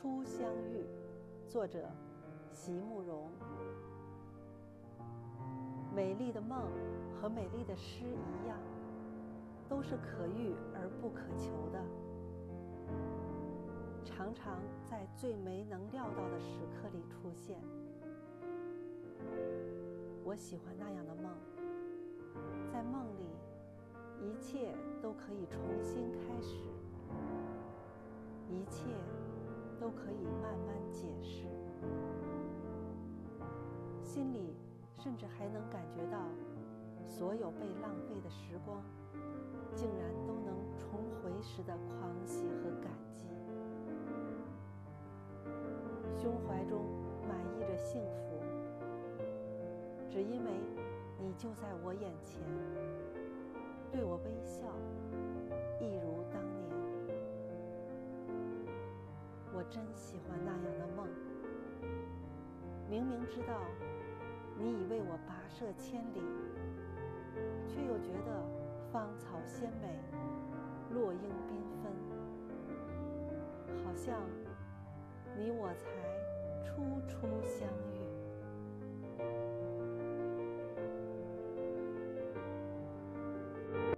初相遇，作者席慕容。美丽的梦和美丽的诗一样，都是可遇而不可求的，常常在最没能料到的时刻里出现。我喜欢那样的梦，在梦里，一切都可以重新开始，一切都可以慢慢解释，心里。甚至还能感觉到，所有被浪费的时光，竟然都能重回时的狂喜和感激。胸怀中满溢着幸福，只因为你就在我眼前，对我微笑，真喜欢那样的梦，明明知道。你已为我跋涉千里，却又觉得芳草鲜美，落英缤纷，好像你我才。